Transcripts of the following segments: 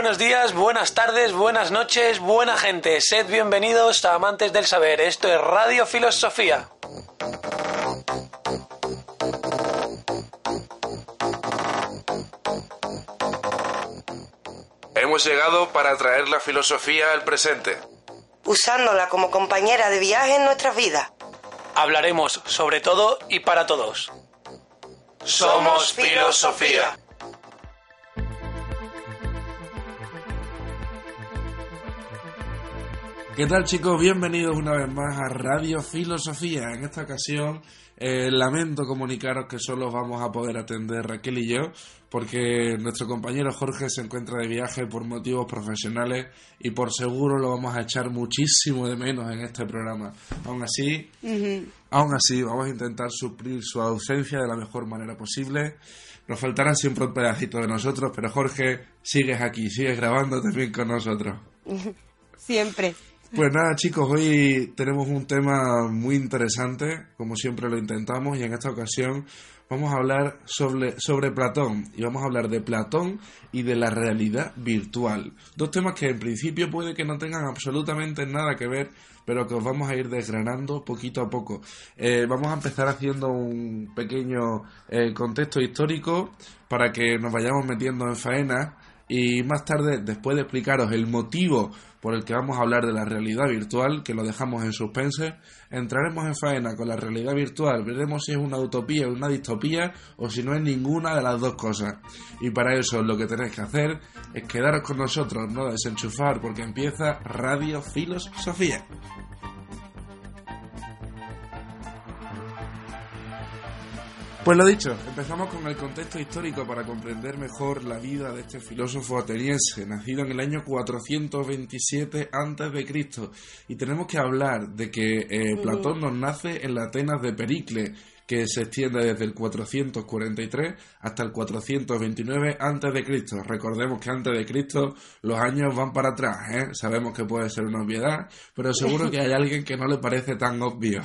Buenos días, buenas tardes, buenas noches, buena gente. Sed bienvenidos a Amantes del Saber. Esto es Radio Filosofía. Hemos llegado para traer la filosofía al presente. usándola como compañera de viaje en nuestras vidas. Hablaremos sobre todo y para todos. Somos filosofía. ¿Qué tal chicos? Bienvenidos una vez más a Radio Filosofía. En esta ocasión eh, lamento comunicaros que solo vamos a poder atender Raquel y yo porque nuestro compañero Jorge se encuentra de viaje por motivos profesionales y por seguro lo vamos a echar muchísimo de menos en este programa. Aún así, aún así vamos a intentar suplir su ausencia de la mejor manera posible. Nos faltará siempre un pedacito de nosotros, pero Jorge, sigues aquí, sigues grabando también con nosotros. Siempre. Pues nada chicos, hoy tenemos un tema muy interesante, como siempre lo intentamos, y en esta ocasión vamos a hablar sobre, sobre Platón, y vamos a hablar de Platón y de la realidad virtual. Dos temas que en principio puede que no tengan absolutamente nada que ver, pero que os vamos a ir desgranando poquito a poco. Eh, vamos a empezar haciendo un pequeño eh, contexto histórico para que nos vayamos metiendo en faena y más tarde, después de explicaros el motivo por el que vamos a hablar de la realidad virtual, que lo dejamos en suspense, entraremos en faena con la realidad virtual, veremos si es una utopía o una distopía o si no es ninguna de las dos cosas. Y para eso lo que tenéis que hacer es quedaros con nosotros, no desenchufar, porque empieza Radio Filosofía. Pues lo dicho, empezamos con el contexto histórico para comprender mejor la vida de este filósofo ateniense, nacido en el año 427 a.C. Y tenemos que hablar de que eh, Platón nos nace en la Atenas de Pericles, que se extiende desde el 443 hasta el 429 a.C. Recordemos que antes de Cristo los años van para atrás, ¿eh? Sabemos que puede ser una obviedad, pero seguro que hay alguien que no le parece tan obvio.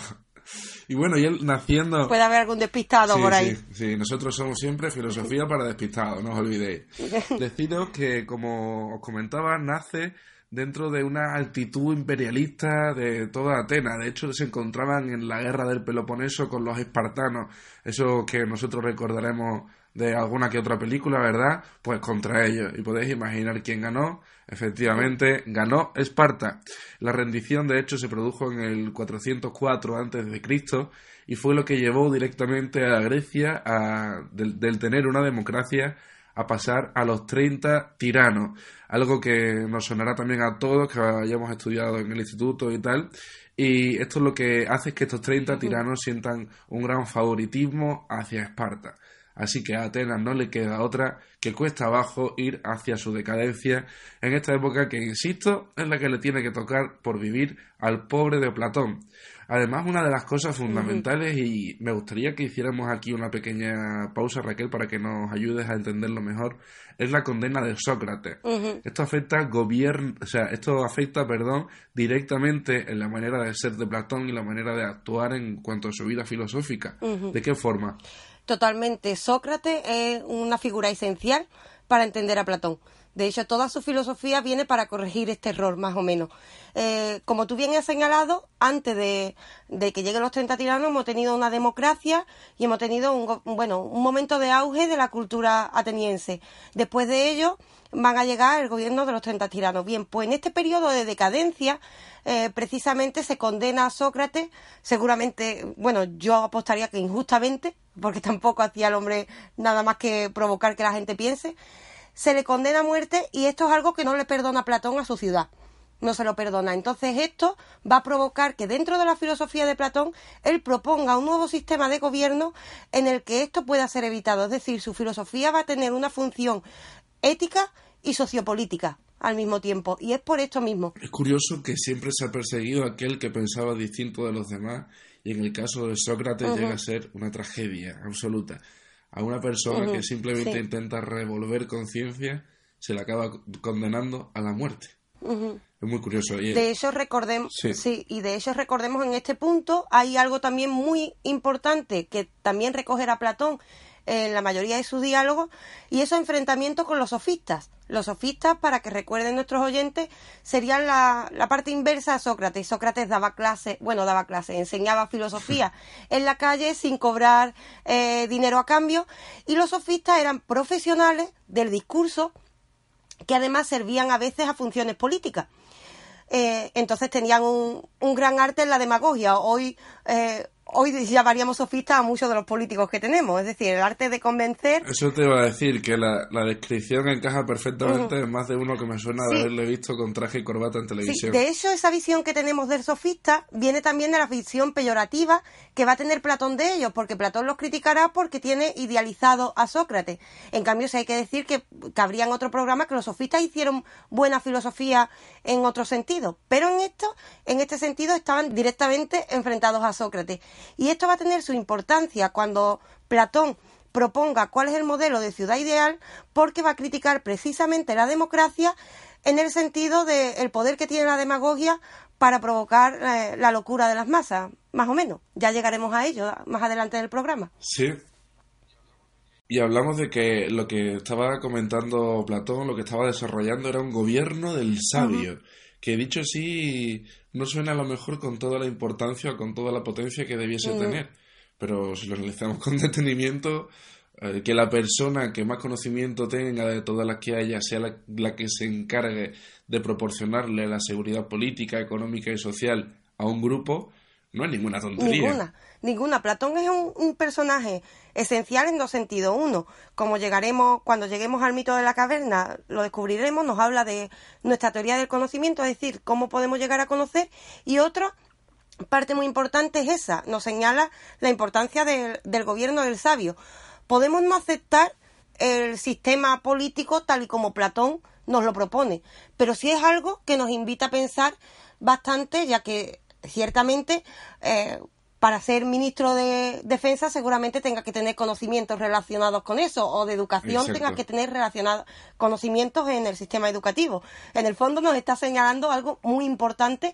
Y bueno, y él naciendo... Puede haber algún despistado Sí, por ahí. Sí, sí, nosotros somos siempre filosofía para despistados, no os olvidéis. Deciros que, como os comentaba, nace dentro de una altitud imperialista de toda Atenas. De hecho, se encontraban en la guerra del Peloponeso con los espartanos, eso que nosotros recordaremos de alguna que otra película, ¿verdad? Pues contra ellos. Y podéis imaginar quién ganó. Efectivamente, ganó Esparta. La rendición, de hecho, se produjo en el 404 a.C. y fue lo que llevó directamente a Grecia, a, del, del tener una democracia, a pasar a los 30 tiranos. Algo que nos sonará también a todos que hayamos estudiado en el instituto y tal. Y esto es lo que hace que estos 30 tiranos sientan un gran favoritismo hacia Esparta. Así que a Atenas no le queda otra que cuesta abajo ir hacia su decadencia en esta época que, insisto, es la que le tiene que tocar por vivir al pobre de Platón. Además, una de las cosas fundamentales, y me gustaría que hiciéramos aquí una pequeña pausa, Raquel, para que nos ayudes a entenderlo mejor, es la condena de Sócrates. Esto afecta gobierno, o sea, esto afecta, perdón, directamente en la manera de ser de Platón y la manera de actuar en cuanto a su vida filosófica. ¿De qué forma? Totalmente. Sócrates es una figura esencial para entender a Platón. De hecho, toda su filosofía viene para corregir este error, más o menos. Eh, como tú bien has señalado, antes de, de que lleguen los 30 tiranos hemos tenido una democracia y hemos tenido un, bueno, un momento de auge de la cultura ateniense. Después de ello van a llegar el gobierno de los 30 tiranos. Bien, pues en este periodo de decadencia eh, precisamente se condena a Sócrates, seguramente, bueno, yo apostaría que injustamente, porque tampoco hacía el hombre nada más que provocar que la gente piense, se le condena a muerte y esto es algo que no le perdona Platón a su ciudad. no se lo perdona. Entonces esto va a provocar que dentro de la filosofía de Platón él proponga un nuevo sistema de gobierno en el que esto pueda ser evitado. Es decir, su filosofía va a tener una función ética y sociopolítica al mismo tiempo. Y es por esto mismo. Es curioso que siempre se ha perseguido a aquel que pensaba distinto de los demás y en el caso de Sócrates llega a ser una tragedia absoluta. A una persona que simplemente intenta revolver conciencia se le acaba condenando a la muerte. Es muy curioso. De hecho, recordemos, sí. y de hecho recordemos en este punto hay algo también muy importante que también recogerá Platón en la mayoría de sus diálogos, y esos enfrentamientos con los sofistas. Los sofistas, para que recuerden nuestros oyentes, serían la, parte inversa a Sócrates. Sócrates daba clase, bueno, daba clase, enseñaba filosofía en la calle sin cobrar eh, dinero a cambio, y los sofistas eran profesionales del discurso que además servían a veces a funciones políticas. Eh, entonces tenían un, un, gran arte en la demagogia. Hoy eh, hoy llamaríamos sofistas a muchos de los políticos que tenemos, es decir, el arte de convencer. Eso te iba a decir, que la, descripción encaja perfectamente en más de uno que me suena de haberle visto con traje y corbata en televisión. de hecho, esa visión que tenemos del sofista viene también de la visión peyorativa que va a tener Platón de ellos, porque Platón los criticará porque tiene idealizado a Sócrates. En cambio, si hay que decir que cabría en otro programa que los sofistas hicieron buena filosofía en otro sentido, pero en esto, en este sentido, estaban directamente enfrentados a Sócrates. Y esto va a tener su importancia cuando Platón proponga cuál es el modelo de ciudad ideal, porque va a criticar precisamente la democracia en el sentido del poder que tiene la demagogia para provocar eh, la locura de las masas, más o menos. Ya llegaremos a ello más adelante en el programa. Sí. Y hablamos de que lo que estaba comentando Platón, lo que estaba desarrollando era un gobierno del sabio que dicho así no suena a lo mejor con toda la importancia o con toda la potencia que debiese mm. tener, pero si lo analizamos con detenimiento, eh, que la persona que más conocimiento tenga de todas las que haya sea la, que se encargue de proporcionarle la seguridad política, económica y social a un grupo, no es ninguna tontería. Ninguna, ninguna. Platón es un, personaje esencial en dos sentidos. Uno, como llegaremos, cuando lleguemos al mito de la caverna, lo descubriremos, nos habla de nuestra teoría del conocimiento, es decir, cómo podemos llegar a conocer. Y otro, parte muy importante es esa, nos señala la importancia del gobierno del sabio. Podemos no aceptar el sistema político tal y como Platón nos lo propone, pero sí es algo que nos invita a pensar bastante, ya que ciertamente eh, para ser ministro de Defensa seguramente tenga que tener conocimientos relacionados con eso, o de educación tenga que tener relacionados conocimientos en el sistema educativo. En el fondo nos está señalando algo muy importante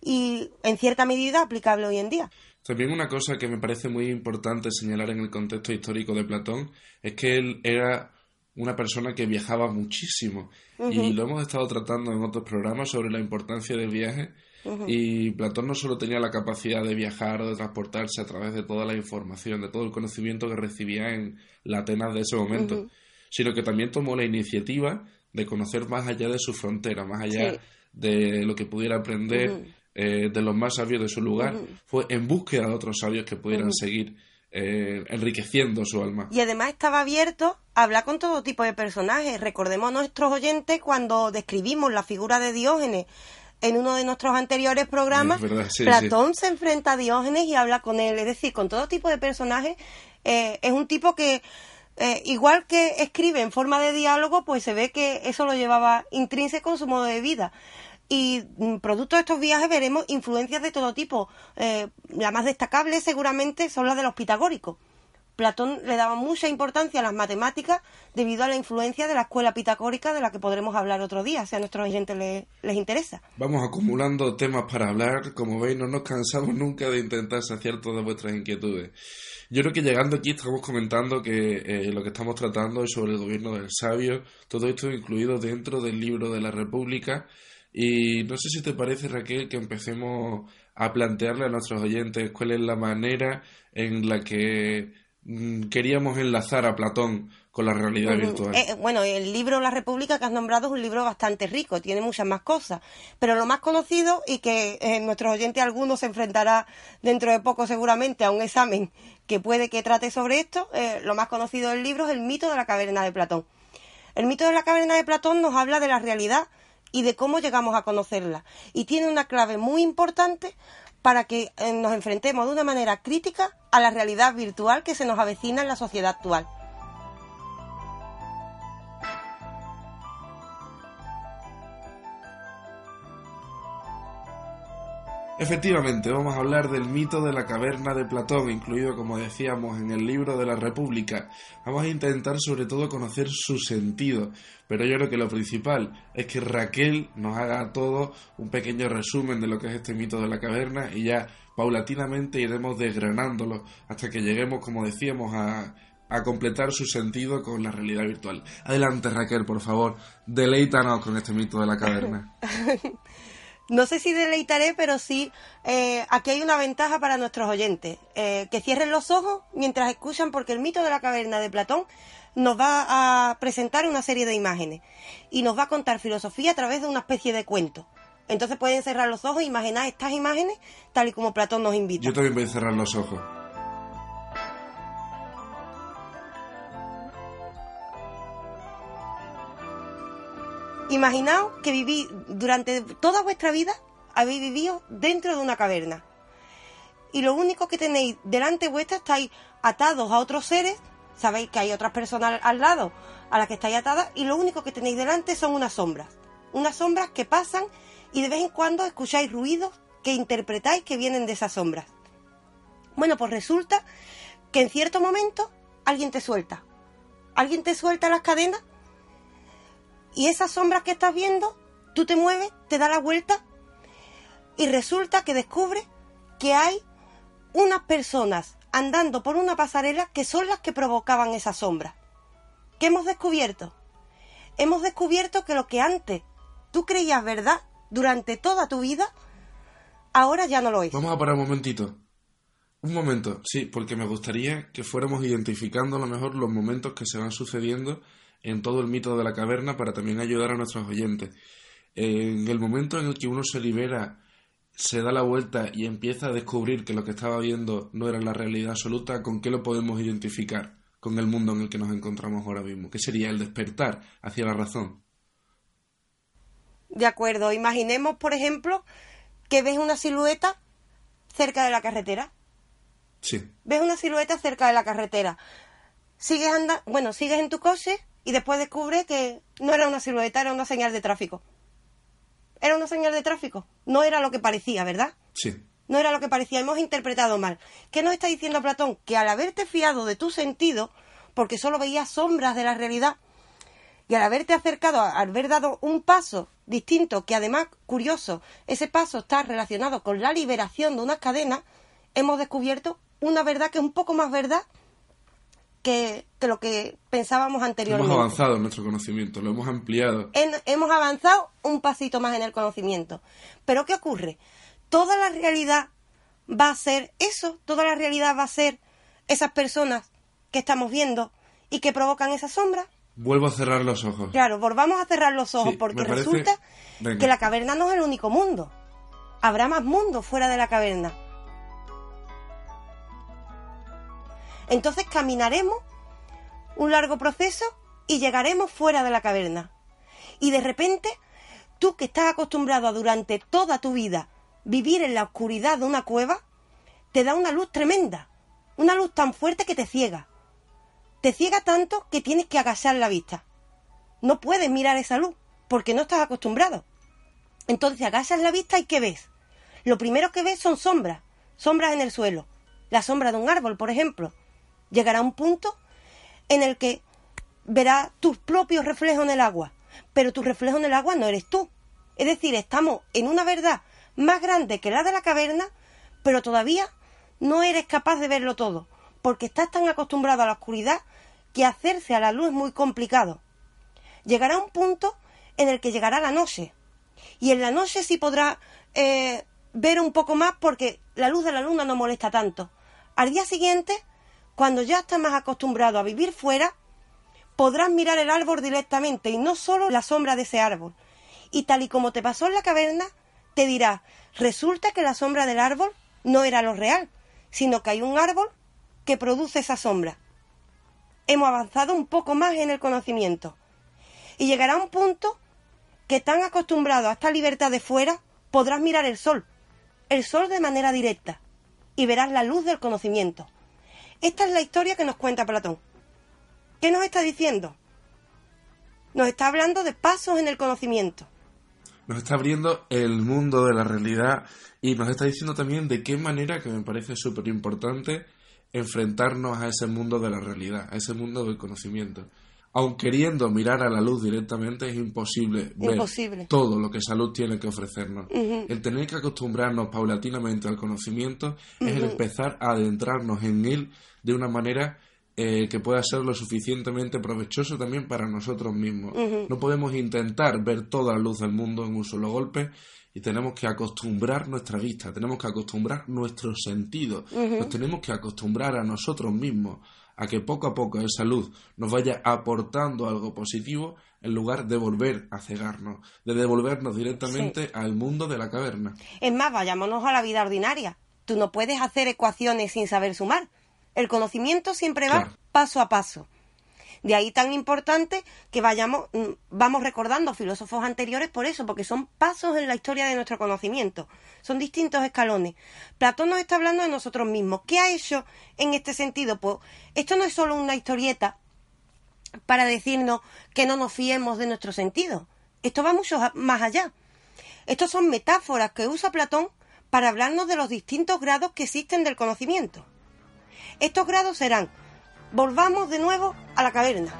y en cierta medida aplicable hoy en día. También una cosa que me parece muy importante señalar en el contexto histórico de Platón es que él era una persona que viajaba muchísimo y lo hemos estado tratando en otros programas sobre la importancia del viaje y Platón no solo tenía la capacidad de viajar o de transportarse a través de toda la información, de todo el conocimiento que recibía en la Atenas de ese momento, sino que también tomó la iniciativa de conocer más allá de su frontera, más allá de lo que pudiera aprender eh, de los más sabios de su lugar, fue en búsqueda de otros sabios que pudieran seguir eh, enriqueciendo su alma. Y además estaba abierto a hablar con todo tipo de personajes. Recordemos a nuestros oyentes cuando describimos la figura de Diógenes en uno de nuestros anteriores programas, Platón se enfrenta a Diógenes y habla con él. Es decir, con todo tipo de personajes. Eh, es un tipo que, eh, igual que escribe en forma de diálogo, pues se ve que eso lo llevaba intrínseco en su modo de vida. Y mm, producto de estos viajes veremos influencias de todo tipo. Eh, la más destacable seguramente son las de los pitagóricos. Platón le daba mucha importancia a las matemáticas debido a la influencia de la escuela pitagórica de la que podremos hablar otro día, si a nuestros oyentes les, interesa. Vamos acumulando temas para hablar, como veis no nos cansamos nunca de intentar saciar todas vuestras inquietudes. Yo creo que llegando aquí estamos comentando que eh, lo que estamos tratando es sobre el gobierno del sabio, todo esto incluido dentro del libro de la República y no sé si te parece Raquel que empecemos a plantearle a nuestros oyentes cuál es la manera en la que queríamos enlazar a Platón con la realidad virtual. Eh, bueno, el libro La República que has nombrado es un libro bastante rico, tiene muchas más cosas, pero lo más conocido y que eh, nuestros oyentes algunos se enfrentará dentro de poco seguramente a un examen que puede que trate sobre esto, eh, lo más conocido del libro es el mito de la caverna de Platón. El mito de la caverna de Platón nos habla de la realidad y de cómo llegamos a conocerla. Y tiene una clave muy importante para que eh, nos enfrentemos de una manera crítica a la realidad virtual que se nos avecina en la sociedad actual. Efectivamente, vamos a hablar del mito de la caverna de Platón, incluido, como decíamos, en el libro de la República. Vamos a intentar sobre todo conocer su sentido, pero yo creo que lo principal es que Raquel nos haga a todos un pequeño resumen de lo que es este mito de la caverna y ya paulatinamente iremos desgranándolo hasta que lleguemos, como decíamos, a, a completar su sentido con la realidad virtual. Adelante Raquel, por favor, deleítanos con este mito de la caverna. No sé si deleitaré, pero sí, eh, aquí hay una ventaja para nuestros oyentes. Eh, que cierren los ojos mientras escuchan, porque el mito de la caverna de Platón nos va a presentar una serie de imágenes y nos va a contar filosofía a través de una especie de cuento. Entonces pueden cerrar los ojos e imaginar estas imágenes tal y como Platón nos invita. Yo también voy a cerrar los ojos. Imaginaos que vivís durante toda vuestra vida, habéis vivido dentro de una caverna. Y lo único que tenéis delante vuestra estáis atados a otros seres, sabéis que hay otras personas al lado a las que estáis atadas, y lo único que tenéis delante son unas sombras. Unas sombras que pasan y de vez en cuando escucháis ruidos que interpretáis que vienen de esas sombras. Bueno, pues resulta que en cierto momento alguien te suelta. Alguien te suelta las cadenas y esas sombras que estás viendo, tú te mueves, te da la vuelta y resulta que descubres que hay unas personas andando por una pasarela que son las que provocaban esas sombras. ¿Qué hemos descubierto? Hemos descubierto que lo que antes tú creías verdad durante toda tu vida, ahora ya no lo es. Vamos a parar un momentito. Un momento, sí, porque me gustaría que fuéramos identificando a lo mejor los momentos que se van sucediendo en todo el mito de la caverna para también ayudar a nuestros oyentes. En el momento en el que uno se libera, se da la vuelta y empieza a descubrir que lo que estaba viendo no era la realidad absoluta, ¿con qué lo podemos identificar con el mundo en el que nos encontramos ahora mismo? ¿Qué sería el despertar hacia la razón? De acuerdo, imaginemos, por ejemplo, que ves una silueta cerca de la carretera. Sí. Ves una silueta cerca de la carretera. Sigues andando, bueno, sigues en tu coche y después descubre que no era una silueta, era una señal de tráfico. Era una señal de tráfico. No era lo que parecía, ¿verdad? Sí. No era lo que parecía. Hemos interpretado mal. ¿Qué nos está diciendo Platón? Que al haberte fiado de tu sentido, porque solo veías sombras de la realidad, y al haberte acercado, al haber dado un paso distinto, que además, curioso, ese paso está relacionado con la liberación de unas cadenas, hemos descubierto una verdad que es un poco más verdad que, lo que pensábamos anteriormente. Hemos avanzado en nuestro conocimiento, lo hemos ampliado. hemos avanzado un pasito más en el conocimiento. Pero ¿qué ocurre? Toda la realidad va a ser eso, toda la realidad va a ser esas personas que estamos viendo y que provocan esa sombra. Vuelvo a cerrar los ojos. Claro, volvamos a cerrar los ojos porque resulta que la caverna no es el único mundo. Habrá más mundos fuera de la caverna. Entonces caminaremos un largo proceso y llegaremos fuera de la caverna. Y de repente, tú que estás acostumbrado a durante toda tu vida vivir en la oscuridad de una cueva, te da una luz tremenda, una luz tan fuerte que te ciega. Te ciega tanto que tienes que agachar la vista. No puedes mirar esa luz porque no estás acostumbrado. Entonces agachas la vista y ¿qué ves? Lo primero que ves son sombras, sombras en el suelo. La sombra de un árbol, por ejemplo. Llegará un punto en el que verás tus propios reflejos en el agua, pero tu reflejo en el agua no eres tú. Es decir, estamos en una verdad más grande que la de la caverna, pero todavía no eres capaz de verlo todo, porque estás tan acostumbrado a la oscuridad que hacerse a la luz es muy complicado. Llegará un punto en el que llegará la noche, y en la noche sí podrás eh, ver un poco más porque la luz de la luna no molesta tanto. Al día siguiente, cuando ya estás más acostumbrado a vivir fuera, podrás mirar el árbol directamente y no solo la sombra de ese árbol. Y tal y como te pasó en la caverna, te dirá, resulta que la sombra del árbol no era lo real, sino que hay un árbol que produce esa sombra. Hemos avanzado un poco más en el conocimiento. Y llegará un punto que tan acostumbrado a esta libertad de fuera, podrás mirar el sol, el sol de manera directa, y verás la luz del conocimiento. Esta es la historia que nos cuenta Platón. ¿Qué nos está diciendo? Nos está hablando de pasos en el conocimiento. Nos está abriendo el mundo de la realidad y nos está diciendo también de qué manera, que me parece súper importante, enfrentarnos a ese mundo de la realidad, a ese mundo del conocimiento. Aun queriendo mirar a la luz directamente, es imposible, Imposible. ver todo lo que esa luz tiene que ofrecernos. El tener que acostumbrarnos paulatinamente al conocimiento es el empezar a adentrarnos en él de una manera eh, que pueda ser lo suficientemente provechoso también para nosotros mismos. No podemos intentar ver toda la luz del mundo en un solo golpe y tenemos que acostumbrar nuestra vista, tenemos que acostumbrar nuestros sentidos, nos tenemos que acostumbrar a nosotros mismos a que poco a poco esa luz nos vaya aportando algo positivo en lugar de volver a cegarnos, de devolvernos directamente al mundo de la caverna. Es más, vayámonos a la vida ordinaria. Tú no puedes hacer ecuaciones sin saber sumar. El conocimiento siempre va Claro. paso a paso. De ahí tan importante que vayamos, mm, vamos recordando filósofos anteriores por eso, porque son pasos en la historia de nuestro conocimiento. Son distintos escalones. Platón nos está hablando de nosotros mismos. ¿Qué ha hecho en este sentido? Pues esto no es solo una historieta para decirnos que no nos fiemos de nuestro sentido. Esto va mucho más allá. Estos son metáforas que usa Platón para hablarnos de los distintos grados que existen del conocimiento. Estos grados serán, volvamos de nuevo a la caverna.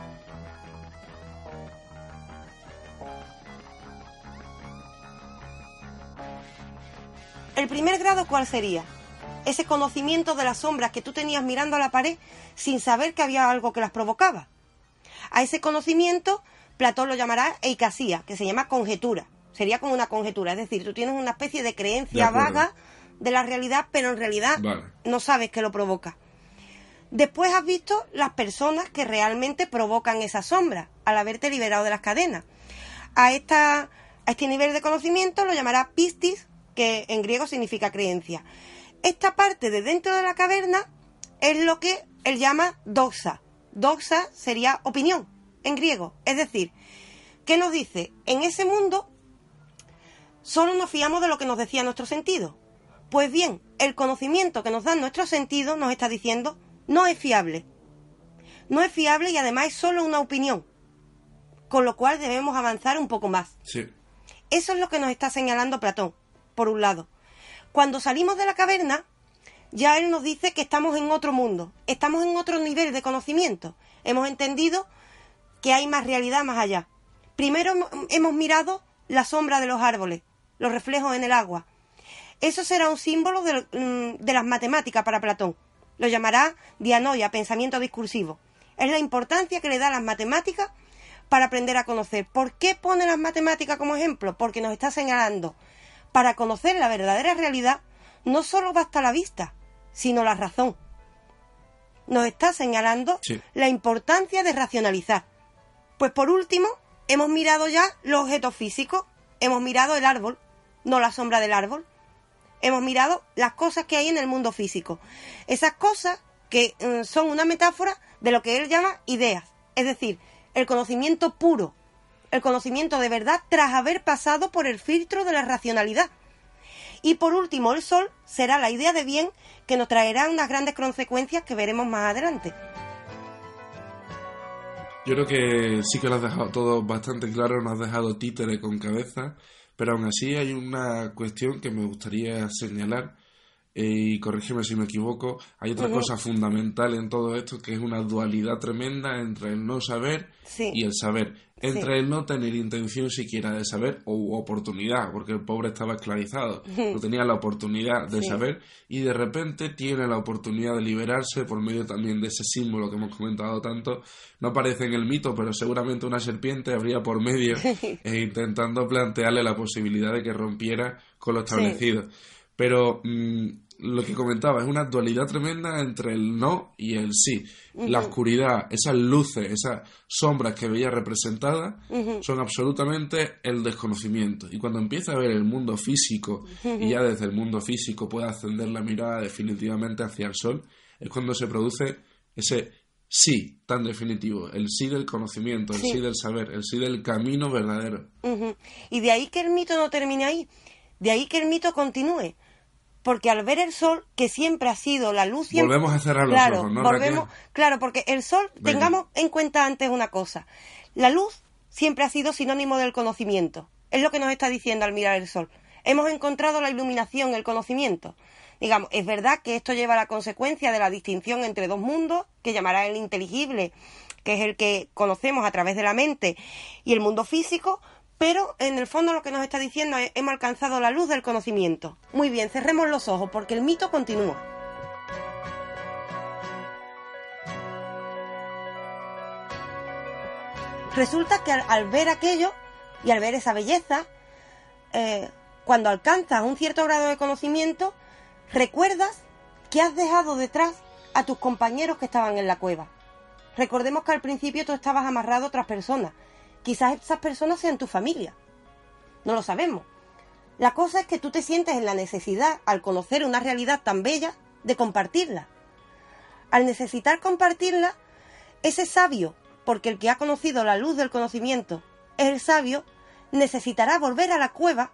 El primer grado, ¿cuál sería? Ese conocimiento de las sombras que tú tenías mirando a la pared sin saber que había algo que las provocaba. A ese conocimiento, Platón lo llamará eicasía, que se llama conjetura. Sería como una conjetura, es decir, tú tienes una especie de creencia De vaga de la realidad, pero en realidad Vale. no sabes que lo provoca. Después has visto las personas que realmente provocan esa sombra al haberte liberado de las cadenas. A, esta, a este nivel de conocimiento lo llamará pistis, que en griego significa creencia. Esta parte de dentro de la caverna es lo que él llama doxa. Doxa sería opinión en griego. Es decir, ¿qué nos dice? En ese mundo solo nos fiamos de lo que nos decía nuestro sentido. Pues bien, el conocimiento que nos dan nuestros sentidos nos está diciendo no es fiable. No es fiable y además es solo una opinión. Con lo cual debemos avanzar un poco más. Sí. Eso es lo que nos está señalando Platón, por un lado. Cuando salimos de la caverna, ya él nos dice que estamos en otro mundo, estamos en otro nivel de conocimiento. Hemos entendido que hay más realidad más allá. Primero hemo- hemos mirado la sombra de los árboles, los reflejos en el agua. Eso será un símbolo de, mm, de las matemáticas para Platón. Lo llamará dianoia, pensamiento discursivo. Es la importancia que le da a las matemáticas para aprender a conocer. ¿Por qué pone las matemáticas como ejemplo? Porque nos está señalando. Para conocer la verdadera realidad no solo basta la vista, sino la razón. Nos está señalando Sí. la importancia de racionalizar. Pues por último, hemos mirado ya los objetos físicos, hemos mirado el árbol, no la sombra del árbol. Hemos mirado las cosas que hay en el mundo físico. Esas cosas que mm, son una metáfora de lo que él llama ideas, es decir, el conocimiento puro, el conocimiento de verdad tras haber pasado por el filtro de la racionalidad. Y por último, el sol será la idea de bien que nos traerá unas grandes consecuencias que veremos más adelante. Yo creo que sí que lo has dejado todo bastante claro, nos has dejado títere con cabeza, pero aún así hay una cuestión que me gustaría señalar, eh, y corrígeme si me equivoco, hay otra cosa fundamental en todo esto que es una dualidad tremenda entre el no saber Sí. y el saber, entre Sí. el no tener intención siquiera de saber o oportunidad, porque el pobre estaba esclavizado, no tenía la oportunidad de Sí. saber y de repente tiene la oportunidad de liberarse por medio también de ese símbolo que hemos comentado tanto. No aparece en el mito, pero seguramente una serpiente habría por medio eh, intentando plantearle la posibilidad de que rompiera con lo establecido. Pero mm, lo que comentaba es una dualidad tremenda entre el no y el sí. La oscuridad, esas luces, esas sombras que veía representadas son absolutamente el desconocimiento. Y cuando empieza a ver el mundo físico y ya desde el mundo físico puede ascender la mirada definitivamente hacia el sol, es cuando se produce ese sí tan definitivo, el sí del conocimiento, el sí, Sí. del saber, el sí del camino verdadero. Y de ahí que el mito no termine ahí, de ahí que el mito continúe. Porque al ver el sol, que siempre ha sido la luz... siempre- Volvemos a cerrar los claro, ojos, ¿no, volvemos? Claro, porque el sol, Venga. tengamos en cuenta antes una cosa. La luz siempre ha sido sinónimo del conocimiento. Es lo que nos está diciendo al mirar el sol. Hemos encontrado la iluminación, el conocimiento. Digamos, es verdad que esto lleva a la consecuencia de la distinción entre dos mundos, que llamará el inteligible, que es el que conocemos a través de la mente, y el mundo físico, pero en el fondo lo que nos está diciendo es hemos alcanzado la luz del conocimiento. Muy bien, cerremos los ojos porque el mito continúa. Resulta que al, ver aquello y al ver esa belleza, eh, cuando alcanzas un cierto grado de conocimiento, recuerdas que has dejado detrás a tus compañeros que estaban en la cueva. Recordemos que al principio tú estabas amarrado a otras personas. Quizás esas personas sean tu familia. No lo sabemos. La cosa es que tú te sientes en la necesidad, al conocer una realidad tan bella, de compartirla. Al necesitar compartirla, ese sabio, porque el que ha conocido la luz del conocimiento es el sabio, necesitará volver a la cueva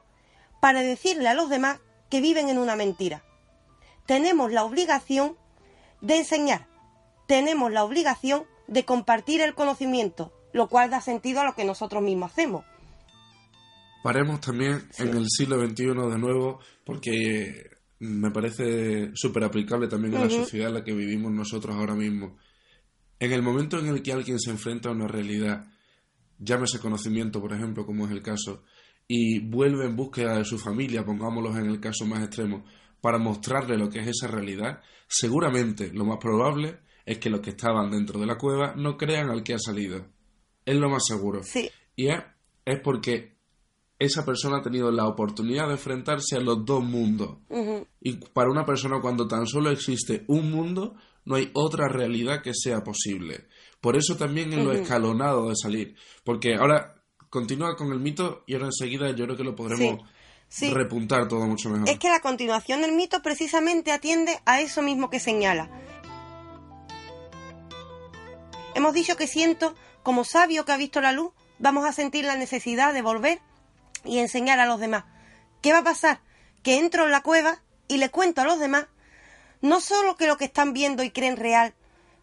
para decirle a los demás que viven en una mentira. Tenemos la obligación de enseñar, tenemos la obligación de compartir el conocimiento, lo cual da sentido a lo que nosotros mismos hacemos. Paremos también en el siglo XXI de nuevo, porque me parece súper aplicable también a la sociedad en la que vivimos nosotros ahora mismo. En el momento en el que alguien se enfrenta a una realidad, llámese conocimiento, por ejemplo, como es el caso, y vuelve en búsqueda de su familia, pongámoslos en el caso más extremo, para mostrarle lo que es esa realidad, seguramente lo más probable es que los que estaban dentro de la cueva no crean al que ha salido. Es lo más seguro. Sí, Y es, es porque esa persona ha tenido la oportunidad de enfrentarse a los dos mundos. Y para una persona cuando tan solo existe un mundo, no hay otra realidad que sea posible. Por eso también en lo escalonado de salir. Porque ahora continúa con el mito y ahora enseguida yo creo que lo podremos Sí. repuntar todo mucho mejor. Es que la continuación del mito precisamente atiende a eso mismo que señala. Hemos dicho que siento, como sabio que ha visto la luz, vamos a sentir la necesidad de volver y enseñar a los demás. ¿Qué va a pasar? Que entro en la cueva y le cuento a los demás no solo que lo que están viendo y creen real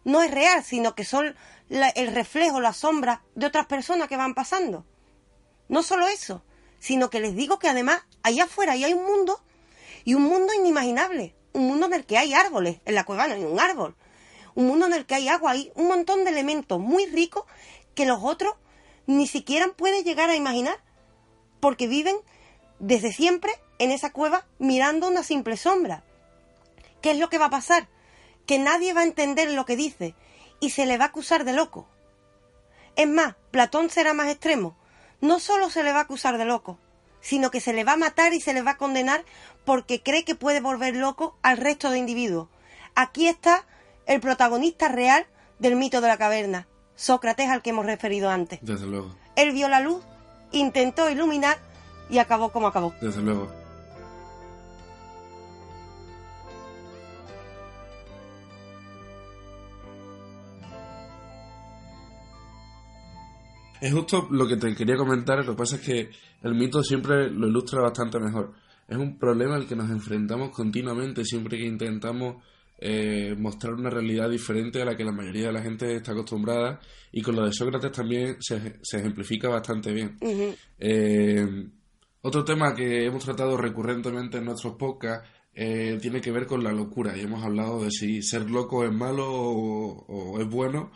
no es real, sino que son el reflejo, la sombra de otras personas que van pasando. No solo eso, sino que les digo que además allá afuera hay un mundo y un mundo inimaginable, un mundo en el que hay árboles, en la cueva no hay un árbol, un mundo en el que hay agua, hay un montón de elementos muy ricos que los otros ni siquiera pueden llegar a imaginar, porque viven desde siempre en esa cueva mirando una simple sombra. ¿Qué es lo que va a pasar? Que nadie va a entender lo que dice y se le va a acusar de loco. Es más, Platón será más extremo. No solo se le va a acusar de loco, sino que se le va a matar y se le va a condenar porque cree que puede volver loco al resto de individuos. Aquí está el protagonista real del mito de la caverna, Sócrates al que hemos referido antes. Desde luego, Él vio la luz, intentó iluminar y acabó como acabó. desde luego. Es justo lo que te quería comentar, lo que pasa es que el mito siempre lo ilustra bastante mejor. Es un problema al que nos enfrentamos continuamente siempre que intentamos eh, mostrar una realidad diferente a la que la mayoría de la gente está acostumbrada y con lo de Sócrates también se, se ejemplifica bastante bien. Eh, otro tema que hemos tratado recurrentemente en nuestros podcasts eh, tiene que ver con la locura y hemos hablado de si ser loco es malo o, o es bueno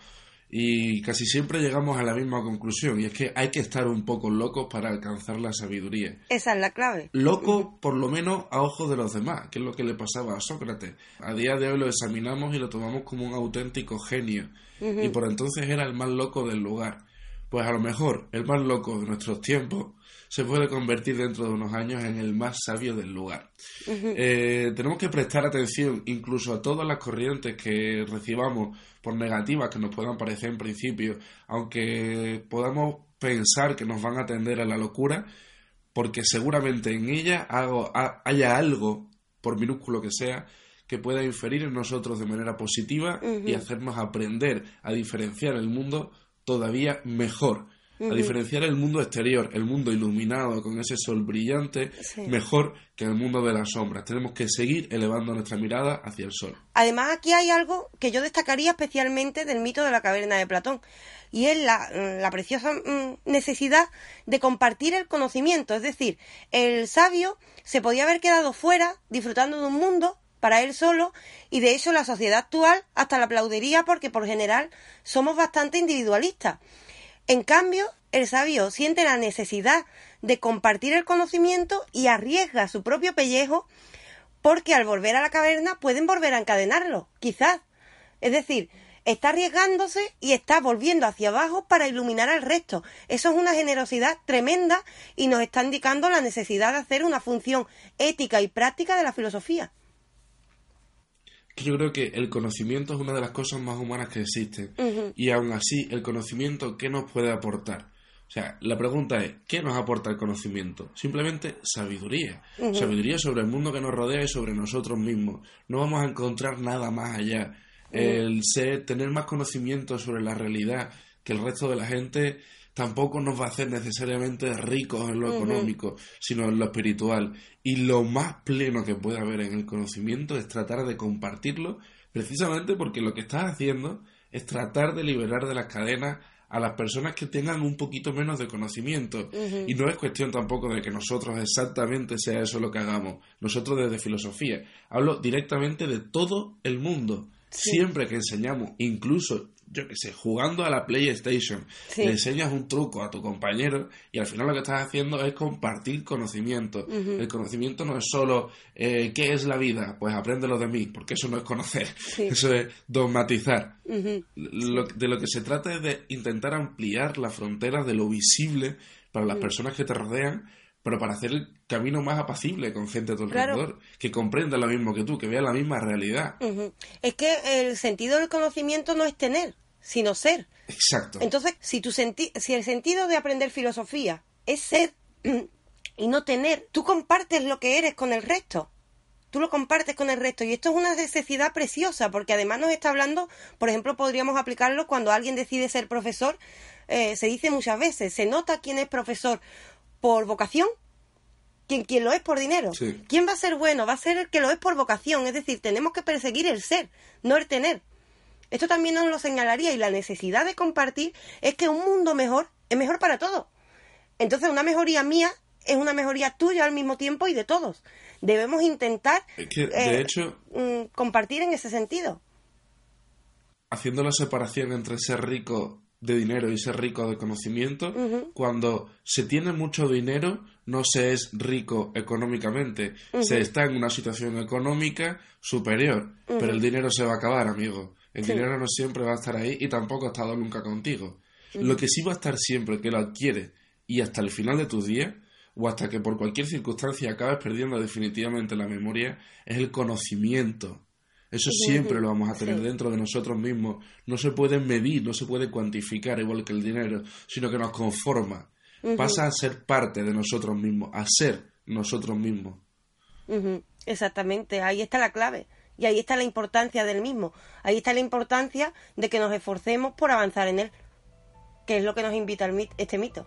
y casi siempre llegamos a la misma conclusión y es que hay que estar un poco locos para alcanzar la sabiduría. Esa es la clave. Loco, por lo menos, a ojos de los demás, que es lo que le pasaba a Sócrates. A día de hoy lo examinamos y lo tomamos como un auténtico genio. Y por entonces era el más loco del lugar. Pues a lo mejor el más loco de nuestros tiempos se puede convertir dentro de unos años en el más sabio del lugar. Eh, tenemos que prestar atención incluso a todas las corrientes que recibamos por negativas que nos puedan parecer en principio, aunque podamos pensar que nos van a tender a la locura, porque seguramente en ella hago- ha- haya algo, por minúsculo que sea, que pueda inferir en nosotros de manera positiva y hacernos aprender a diferenciar el mundo todavía mejor a diferenciar el mundo exterior, el mundo iluminado con ese sol brillante, mejor que el mundo de las sombras. Tenemos que seguir elevando nuestra mirada hacia el sol. Además, aquí hay algo que yo destacaría especialmente del mito de la caverna de Platón, y es la, la preciosa mm, necesidad de compartir el conocimiento. Es decir, el sabio se podía haber quedado fuera disfrutando de un mundo para él solo y de hecho la sociedad actual hasta la aplaudiría porque por general somos bastante individualistas. En cambio, el sabio siente la necesidad de compartir el conocimiento y arriesga su propio pellejo porque al volver a la caverna pueden volver a encadenarlo, quizás. Es decir, está arriesgándose y está volviendo hacia abajo para iluminar al resto. Eso es una generosidad tremenda y nos está indicando la necesidad de hacer una función ética y práctica de la filosofía. Yo creo que el conocimiento es una de las cosas más humanas que existen. Y aún así, el conocimiento, ¿qué nos puede aportar? O sea, la pregunta es, ¿qué nos aporta el conocimiento? Simplemente sabiduría. Sabiduría sobre el mundo que nos rodea y sobre nosotros mismos. No vamos a encontrar nada más allá. El ser, tener más conocimiento sobre la realidad que el resto de la gente tampoco nos va a hacer necesariamente ricos en lo económico, sino en lo espiritual. Y lo más pleno que puede haber en el conocimiento es tratar de compartirlo, precisamente porque lo que estás haciendo es tratar de liberar de las cadenas a las personas que tengan un poquito menos de conocimiento. Y no es cuestión tampoco de que nosotros exactamente sea eso lo que hagamos. Nosotros desde filosofía. Hablo directamente de todo el mundo. Siempre que enseñamos, incluso yo qué sé, jugando a la PlayStation, le enseñas un truco a tu compañero y al final lo que estás haciendo es compartir conocimiento. El conocimiento no es solo eh, qué es la vida, pues apréndelo de mí, porque eso no es conocer, eso es dogmatizar. de lo que se trata es de intentar ampliar las fronteras de lo visible para las personas que te rodean pero para hacer el camino más apacible con gente a tu alrededor, que comprenda lo mismo que tú, que vea la misma realidad. Es que el sentido del conocimiento no es tener, sino ser. Exacto. Entonces, si, tu si el sentido de aprender filosofía es ser y no tener, tú compartes lo que eres con el resto. Tú lo compartes con el resto y esto es una necesidad preciosa porque además nos está hablando, por ejemplo, podríamos aplicarlo cuando alguien decide ser profesor, eh, se dice muchas veces, se nota quién es profesor por vocación, quien, quien lo es por dinero. ¿Quién va a ser bueno? Va a ser el que lo es por vocación. Es decir, tenemos que perseguir el ser, no el tener. Esto también nos lo señalaría y la necesidad de compartir es que un mundo mejor es mejor para todos. Entonces una mejoría mía es una mejoría tuya al mismo tiempo y de todos. Debemos intentar de eh, hecho, mm, compartir en ese sentido. Haciendo la separación entre ser rico de dinero y ser rico de conocimiento, cuando se tiene mucho dinero no se es rico económicamente, se está en una situación económica superior, pero el dinero se va a acabar, amigo. El dinero no siempre va a estar ahí y tampoco ha estado nunca contigo. Lo que sí va a estar siempre que lo adquiere y hasta el final de tus días, o hasta que por cualquier circunstancia acabes perdiendo definitivamente la memoria, es el conocimiento. Eso siempre lo vamos a tener dentro de nosotros mismos. No se puede medir, no se puede cuantificar igual que el dinero, sino que nos conforma. Pasa a ser parte de nosotros mismos, a ser nosotros mismos. Exactamente, ahí está la clave. Y ahí está la importancia del mismo. Ahí está la importancia de que nos esforcemos por avanzar en él, que es lo que nos invita el este mito.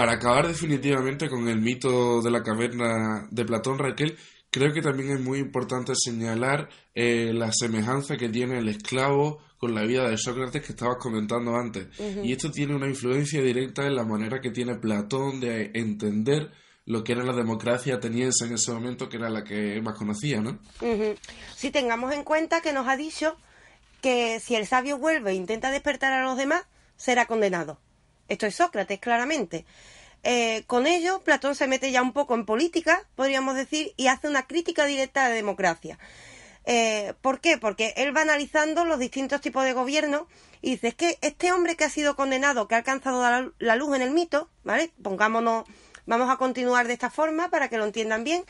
Para acabar definitivamente con el mito de la caverna de Platón Raquel, creo que también es muy importante señalar eh, la semejanza que tiene el esclavo con la vida de Sócrates que estabas comentando antes. Y esto tiene una influencia directa en la manera que tiene Platón de entender lo que era la democracia ateniense en ese momento, que era la que más conocía, ¿no? Si tengamos en cuenta que nos ha dicho que si el sabio vuelve e intenta despertar a los demás, será condenado. Esto es Sócrates, claramente. Eh, con ello, Platón se mete ya un poco en política, podríamos decir, y hace una crítica directa a la democracia. Eh, ¿Por qué? Porque él va analizando los distintos tipos de gobierno y dice, es que este hombre que ha sido condenado, que ha alcanzado la, luz en el mito, ¿vale? Pongámonos, vamos a continuar de esta forma para que lo entiendan bien.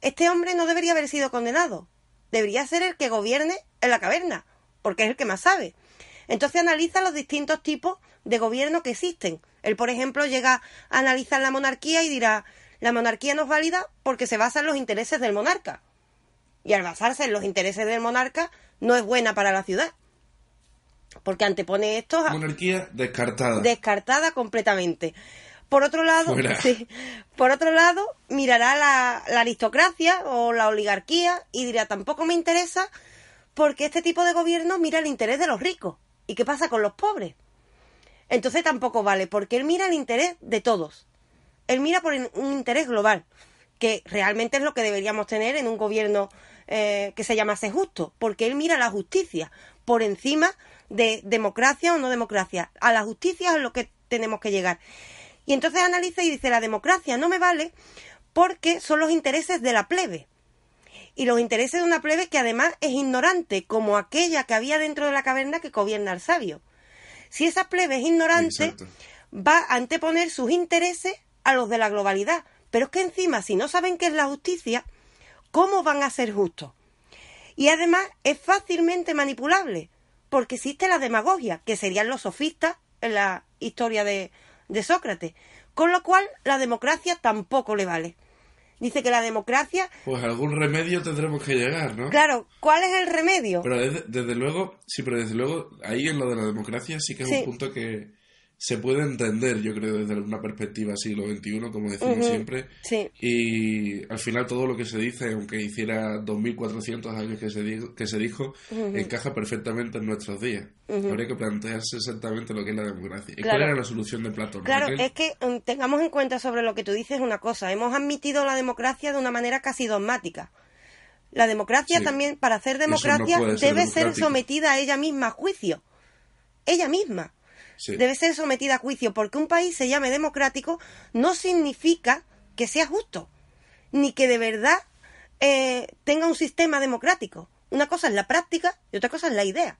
Este hombre no debería haber sido condenado, debería ser el que gobierne en la caverna, porque es el que más sabe. Entonces analiza los distintos tipos de gobierno que existen. Él, por ejemplo, llega a analizar la monarquía y dirá, La monarquía no es válida porque se basa en los intereses del monarca. Y al basarse en los intereses del monarca, no es buena para la ciudad. Porque antepone esto a... Monarquía descartada. Descartada completamente. Por otro lado, sí, por otro lado, mirará la, la aristocracia o la oligarquía y dirá, tampoco me interesa porque este tipo de gobierno mira el interés de los ricos. ¿Y qué pasa con los pobres? Entonces tampoco vale, porque él mira el interés de todos. Él mira por un interés global, que realmente es lo que deberíamos tener en un gobierno eh, que se llamase justo, porque él mira la justicia por encima de democracia o no democracia. A la justicia es lo que tenemos que llegar. Y entonces analiza y dice, la democracia no me vale porque son los intereses de la plebe. Y los intereses de una plebe que además es ignorante, como aquella que había dentro de la caverna que gobierna al sabio. Si esa plebe es ignorante, Exacto. va a anteponer sus intereses a los de la globalidad. Pero es que encima, si no saben qué es la justicia, ¿cómo van a ser justos? Y además es fácilmente manipulable, porque existe la demagogia, que serían los sofistas en la historia de, de Sócrates. Con lo cual, la democracia tampoco le vale. Dice que la democracia, Pues algún remedio tendremos que llegar, ¿no? claro, ¿cuál es el remedio? Pero desde, desde luego, sí, pero desde luego, ahí en lo de la democracia sí que es Sí. un punto que se puede entender, yo creo, desde una perspectiva siglo XXI, como decimos siempre. sí. Y al final todo lo que se dice, aunque hiciera 2.400 años que se, dijo, que se dijo, encaja perfectamente en nuestros días. Habría que plantearse exactamente lo que es la democracia. ¿Y cuál era la solución de Platón? Claro, es que mm, tengamos en cuenta sobre lo que tú dices una cosa. Hemos admitido la democracia de una manera casi dogmática. La democracia Sí. también, para hacer no democracia, ser debe ser democrático. sometida a ella misma a juicio. Ella misma. Debe ser sometida a juicio, porque un país se llame democrático no significa que sea justo, ni que de verdad eh, tenga un sistema democrático. Una cosa es la práctica y otra cosa es la idea.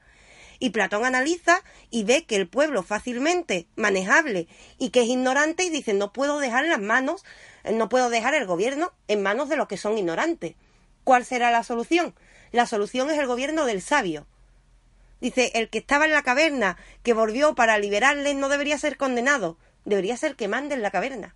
Y Platón analiza y ve que el pueblo fácilmente manejable y que es ignorante y dice no puedo dejar las manos, eh, no puedo dejar el gobierno en manos de los que son ignorantes. ¿Cuál será la solución? La solución es el gobierno del sabio. Dice, el que estaba en la caverna, que volvió para liberarles, no debería ser condenado, debería ser que mande en la caverna.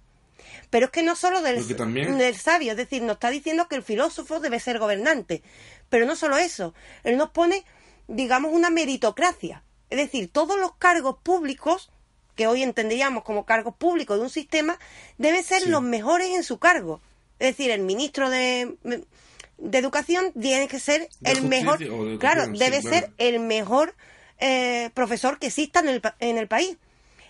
Pero es que no solo del, Porque también- del sabio, es decir, nos está diciendo que el filósofo debe ser gobernante. Pero no solo eso, él nos pone, digamos, una meritocracia. Es decir, todos los cargos públicos, que hoy entenderíamos como cargos públicos de un sistema, deben ser Sí. los mejores en su cargo. Es decir, el ministro de, de Educación tiene que ser De el mejor. de Claro, sí, debe claro. ser el mejor eh, profesor que exista en el, en el país.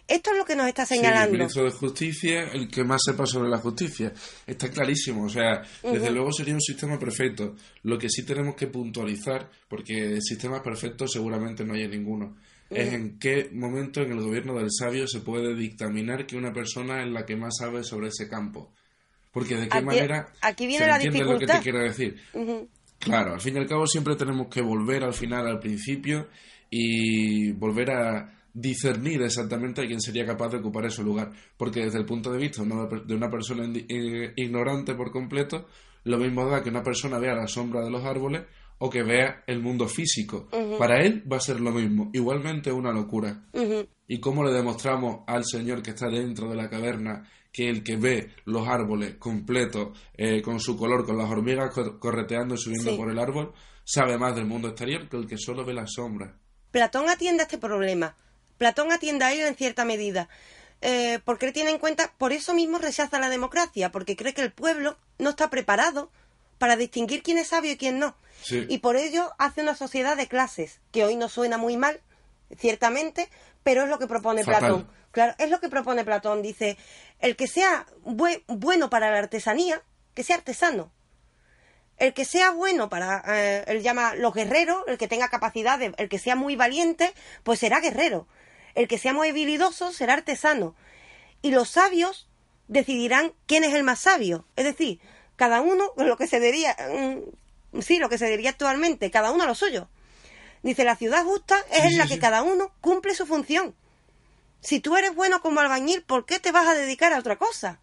Esto es lo que nos está Sí, el señalando. ministro de Justicia, el que más sepa sobre la justicia. Está clarísimo. O sea, desde luego sería un sistema perfecto. Lo que sí tenemos que puntualizar, porque sistemas perfectos seguramente no hay ninguno, es en qué momento en el gobierno del sabio se puede dictaminar que una persona es la que más sabe sobre ese campo. Porque de qué Aquí- manera aquí viene se la entiende lo que te quiero decir. Claro, al fin y al cabo siempre tenemos que volver al final, al principio, y volver a discernir exactamente a quién sería capaz de ocupar ese lugar. Porque desde el punto de vista de una, persona eh, ignorante por completo, lo mismo da que una persona vea la sombra de los árboles o que vea el mundo físico. Para él va a ser lo mismo. Igualmente una locura. ¿Y cómo le demostramos al señor que está dentro de la caverna que el que ve los árboles completos, eh, con su color, con las hormigas cor- correteando y subiendo Sí. por el árbol, sabe más del mundo exterior que el que solo ve las sombras? Platón atiende a este problema. Platón atiende a ello en cierta medida. Eh, porque él tiene en cuenta, por eso mismo rechaza la democracia, porque cree que el pueblo no está preparado para distinguir quién es sabio y quién no. Sí. Y por ello hace una sociedad de clases, que hoy nos suena muy mal, ciertamente, pero es lo que propone Fatal. Platón. Claro, es lo que propone Platón. Dice, el que sea bue- bueno para la artesanía, que sea artesano. El que sea bueno para, eh, él llama los guerreros, el que tenga capacidad, de- el que sea muy valiente, pues será guerrero. El que sea muy habilidoso será artesano. Y los sabios decidirán quién es el más sabio. Es decir, cada uno, lo que se diría, mm, sí, lo que se diría actualmente, cada uno a lo suyo. Dice, la ciudad justa es Sí, en la sí, que sí. cada uno cumple su función. Si tú eres bueno como albañil, ¿por qué te vas a dedicar a otra cosa?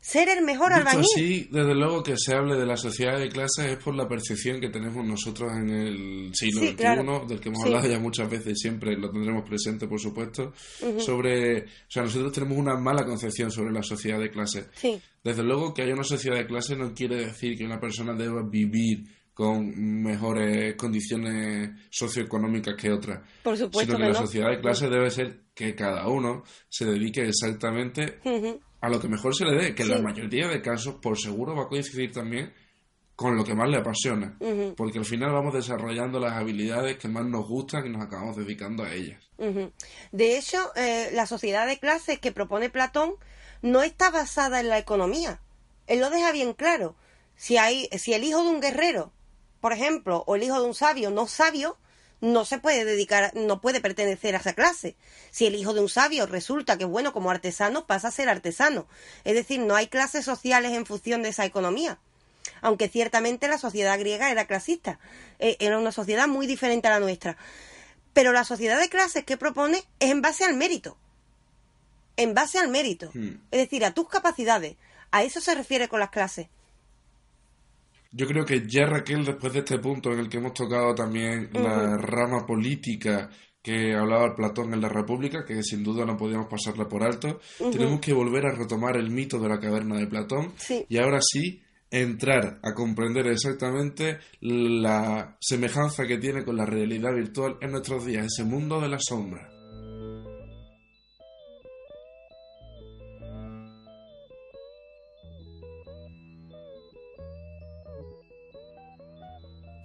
ser el mejor Dicho albañil. así, desde luego que se hable de la sociedad de clases es por la percepción que tenemos nosotros en el siglo Sí, XXI, claro. del que hemos Sí. hablado ya muchas veces y siempre lo tendremos presente, por supuesto, sobre... O sea, nosotros tenemos una mala concepción sobre la sociedad de clases. Sí. Desde luego que haya una sociedad de clase no quiere decir que una persona deba vivir con mejores condiciones socioeconómicas que otra. Por supuesto sino que, que la no. sociedad de clase debe ser que cada uno se dedique exactamente a lo que mejor se le dé, que en Sí. la mayoría de casos por seguro va a coincidir también con lo que más le apasiona, porque al final vamos desarrollando las habilidades que más nos gustan y nos acabamos dedicando a ellas. De hecho, eh, la sociedad de clases que propone Platón no está basada en la economía. Él lo deja bien claro. Si, hay, si el hijo de un guerrero, por ejemplo, o el hijo de un sabio no sabio, no se puede dedicar, no puede pertenecer a esa clase. Si el hijo de un sabio resulta que es bueno como artesano, pasa a ser artesano. Es decir, no hay clases sociales en función de esa economía. Aunque ciertamente la sociedad griega era clasista, eh, era una sociedad muy diferente a la nuestra. Pero la sociedad de clases que propone es en base al mérito. En base al mérito. Hmm. Es decir, a tus capacidades. A eso se refiere con las clases. Yo creo que ya Raquel, después de este punto en el que hemos tocado también la rama política que hablaba Platón en la República, que sin duda no podíamos pasarla por alto, tenemos que volver a retomar el mito de la caverna de Platón Sí. y ahora sí entrar a comprender exactamente la semejanza que tiene con la realidad virtual en nuestros días, ese mundo de la sombra.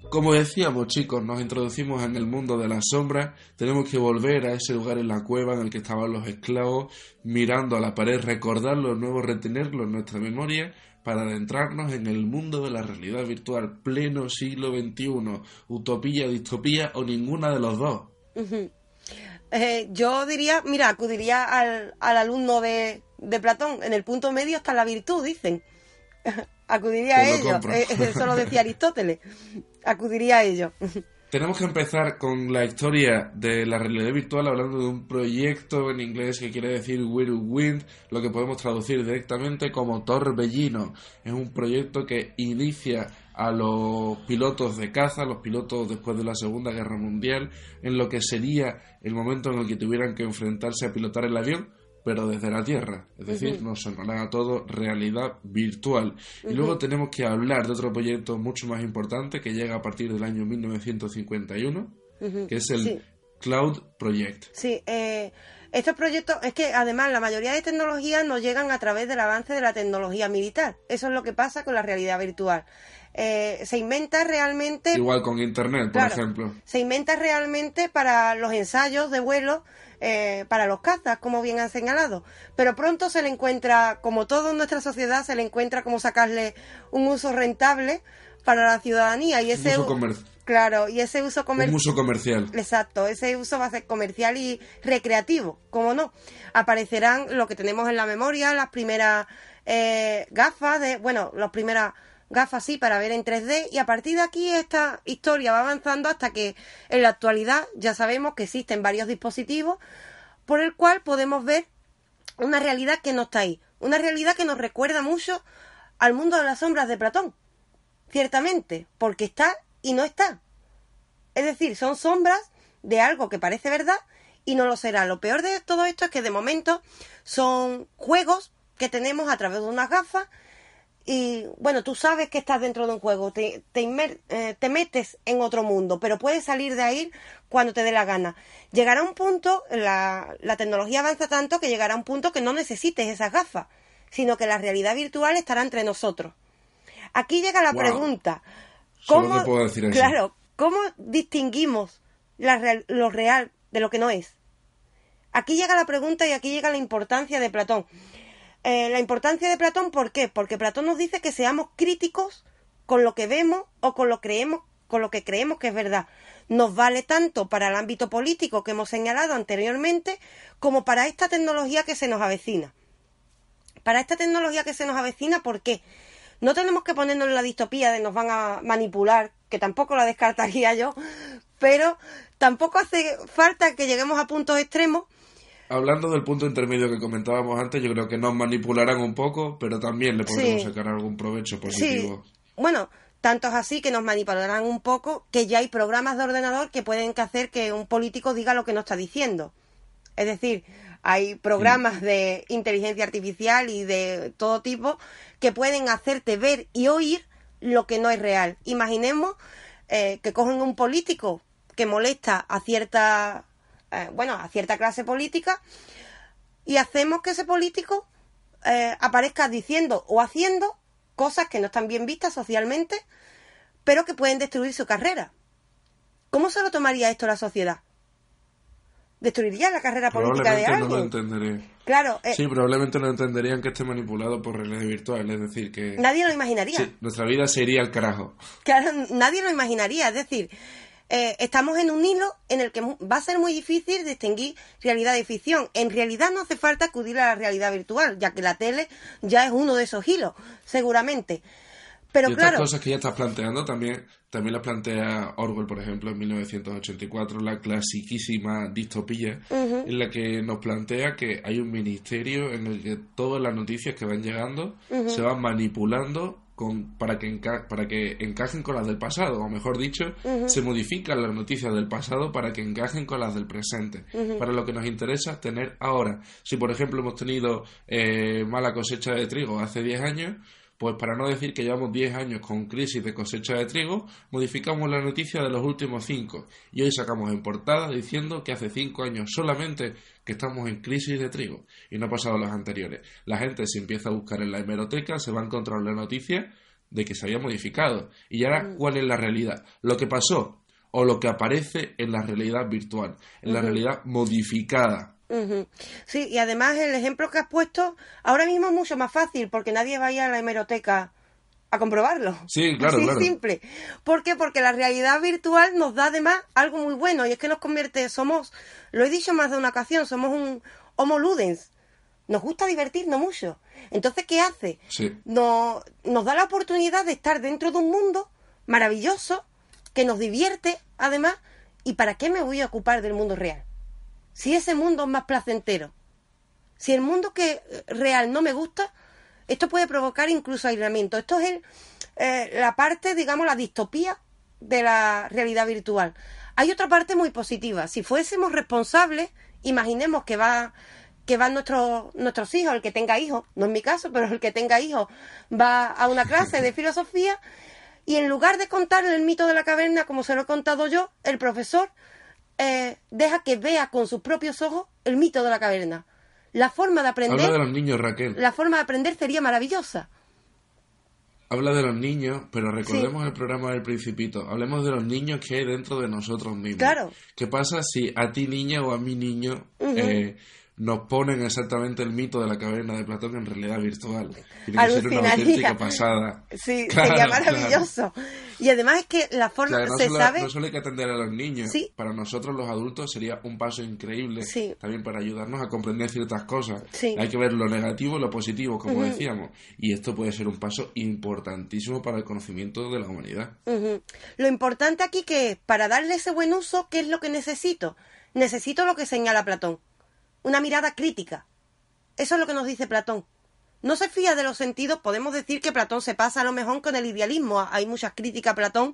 Como decíamos chicos, nos introducimos en el mundo de las sombras, tenemos que volver a ese lugar en la cueva en el que estaban los esclavos, mirando a la pared, recordarlo de nuevo, retenerlo en nuestra memoria para adentrarnos en el mundo de la realidad virtual, pleno siglo XXI, utopía, distopía o ninguna de los dos. Eh, yo diría, mira, acudiría al, al alumno de, de Platón. En el punto medio está la virtud, dicen. acudiría Te a lo ello. compro. Eh, eso lo decía Aristóteles. Acudiría a ello. Tenemos que empezar con la historia de la realidad virtual hablando de un proyecto en inglés que quiere decir Whirlwind, lo que podemos traducir directamente como torbellino. Es un proyecto que inicia a los pilotos de caza, los pilotos después de la Segunda Guerra Mundial, en lo que sería el momento en el que tuvieran que enfrentarse a pilotar el avión, pero desde la Tierra. Es decir, nos sonará a todo realidad virtual. Y luego tenemos que hablar de otro proyecto mucho más importante que llega a partir del año 1951, que es el Sí. Cloud Project. Sí, eh, estos proyectos, es que además la mayoría de tecnologías nos llegan a través del avance de la tecnología militar. Eso es lo que pasa con la realidad virtual. Eh, se inventa realmente Igual con Internet, por Claro. ejemplo. se inventa realmente para los ensayos de vuelo, eh, para los cazas, como bien han señalado. Pero pronto se le encuentra, como todo en nuestra sociedad, se le encuentra como sacarle un uso rentable para la ciudadanía. Y ese uso Claro, y ese uso comercial. uso comercial. Exacto, ese uso va a ser comercial y recreativo, como no. Aparecerán lo que tenemos en la memoria, las primeras eh, gafas, de, bueno, las primeras gafas sí para ver en 3D y a partir de aquí esta historia va avanzando hasta que en la actualidad ya sabemos que existen varios dispositivos por el cual podemos ver una realidad que no está ahí, una realidad que nos recuerda mucho al mundo de las sombras de Platón, ciertamente, porque está y no está. Es decir, son sombras de algo que parece verdad y no lo será. Lo peor de todo esto es que de momento son juegos que tenemos a través de unas gafas y bueno, tú sabes que estás dentro de un juego, te, te, inmer- eh, te metes en otro mundo, pero puedes salir de ahí cuando te dé la gana. Llegará un punto, la, la tecnología avanza tanto que llegará un punto que no necesites esas gafas, sino que la realidad virtual estará entre nosotros. Aquí llega la Wow. pregunta. Solo te puedo decir eso. Claro, ¿cómo distinguimos la real- lo real de lo que no es? Aquí llega la pregunta y aquí llega la importancia de Platón. Eh, la importancia de Platón, ¿por qué? Porque Platón nos dice que seamos críticos con lo que vemos o con lo creemos, con lo que creemos que es verdad. Nos vale tanto para el ámbito político que hemos señalado anteriormente, como para esta tecnología que se nos avecina. Para esta tecnología que se nos avecina, ¿por qué? No tenemos que ponernos en la distopía de nos van a manipular, que tampoco la descartaría yo, pero tampoco hace falta que lleguemos a puntos extremos hablando del punto intermedio que comentábamos antes, yo creo que nos manipularán un poco, pero también le podemos Sí. sacar algún provecho Sí, positivo. bueno, tanto es así que nos manipularán un poco que ya hay programas de ordenador que pueden hacer que un político diga lo que no está diciendo. Es decir, hay programas de inteligencia artificial y de todo tipo que pueden hacerte ver y oír lo que no es real. Imaginemos eh, que cogen un político que molesta a cierta, eh, bueno, a cierta clase política y hacemos que ese político eh, aparezca diciendo o haciendo cosas que no están bien vistas socialmente, pero que pueden destruir su carrera. ¿Cómo se lo tomaría esto la sociedad? ¿Destruiría la carrera política de Probablemente no lo alguien? entendería. claro, eh, Sí, probablemente no entenderían que esté manipulado por realidad virtual, es decir, que nadie lo imaginaría. sí, nuestra vida se iría al carajo. Claro, nadie lo imaginaría. Es decir, eh, estamos en un hilo en el que va a ser muy difícil distinguir realidad de ficción. En realidad no hace falta acudir a la realidad virtual, ya que la tele ya es uno de esos hilos, seguramente. Pero y estas claro, cosas que ya estás planteando también, también las plantea Orwell, por ejemplo, en 1984, la clasiquísima distopía, en la que nos plantea que hay un ministerio en el que todas las noticias que van llegando se van manipulando con, para, que enca- para que encajen con las del pasado, o mejor dicho, se modifican las noticias del pasado para que encajen con las del presente, para lo que nos interesa tener ahora. Si, por ejemplo, hemos tenido eh, mala cosecha de trigo hace 10 años, pues para no decir que llevamos 10 años con crisis de cosecha de trigo, modificamos la noticia de los últimos 5 y hoy sacamos en portada diciendo que hace 5 años solamente que estamos en crisis de trigo y no ha pasado los anteriores. La gente se empieza a buscar en la hemeroteca, se va a encontrar la noticia de que se había modificado. Y ahora, ¿cuál es la realidad? Lo que pasó o lo que aparece en la realidad virtual, en la realidad modificada. Sí, y además el ejemplo que has puesto ahora mismo es mucho más fácil porque nadie va a ir a la hemeroteca a comprobarlo. Sí, claro, Así claro. simple. ¿Por qué? Porque la realidad virtual nos da además algo muy bueno y es que nos convierte, somos, lo he dicho más de una ocasión, somos un homo ludens. Nos gusta divertirnos mucho. Entonces, ¿qué hace? Sí. Nos, nos da la oportunidad de estar dentro de un mundo maravilloso que nos divierte, además. ¿Y para qué me voy a ocupar del mundo real? Si ese mundo es más placentero, si el mundo que eh, real no me gusta, esto puede provocar incluso aislamiento. Esto es el, eh, la parte, digamos, la distopía de la realidad virtual. Hay otra parte muy positiva. Si fuésemos responsables, imaginemos que va que van nuestros nuestros hijos, el que tenga hijos, no es mi caso, pero el que tenga hijos va a una clase de filosofía y en lugar de contarle el mito de la caverna como se lo he contado yo, el profesor eh, deja que vea con sus propios ojos el mito de la caverna. La forma de aprender, Habla de los niños, Raquel. la forma de aprender sería maravillosa. Habla de los niños, pero recordemos el programa del Principito. Hablemos de los niños que hay dentro de nosotros mismos. Claro. ¿Qué pasa si a ti niña o a mi niño eh, nos ponen exactamente el mito de la caverna de Platón en realidad virtual? Tiene que ser una auténtica pasada. Sí, Claro, sería claro. maravilloso. Y además es que la forma Claro, no, se solo, sabe no solo hay que atender a los niños, Sí. para nosotros los adultos sería un paso increíble Sí. también para ayudarnos a comprender ciertas cosas. Sí. Hay que ver lo negativo y lo positivo, como decíamos. Y esto puede ser un paso importantísimo para el conocimiento de la humanidad. Lo importante aquí que es, para darle ese buen uso, ¿qué es lo que necesito? Necesito lo que señala Platón, una mirada crítica. Eso es lo que nos dice Platón. No se fía de los sentidos, podemos decir que Platón se pasa a lo mejor con el idealismo, hay muchas críticas a Platón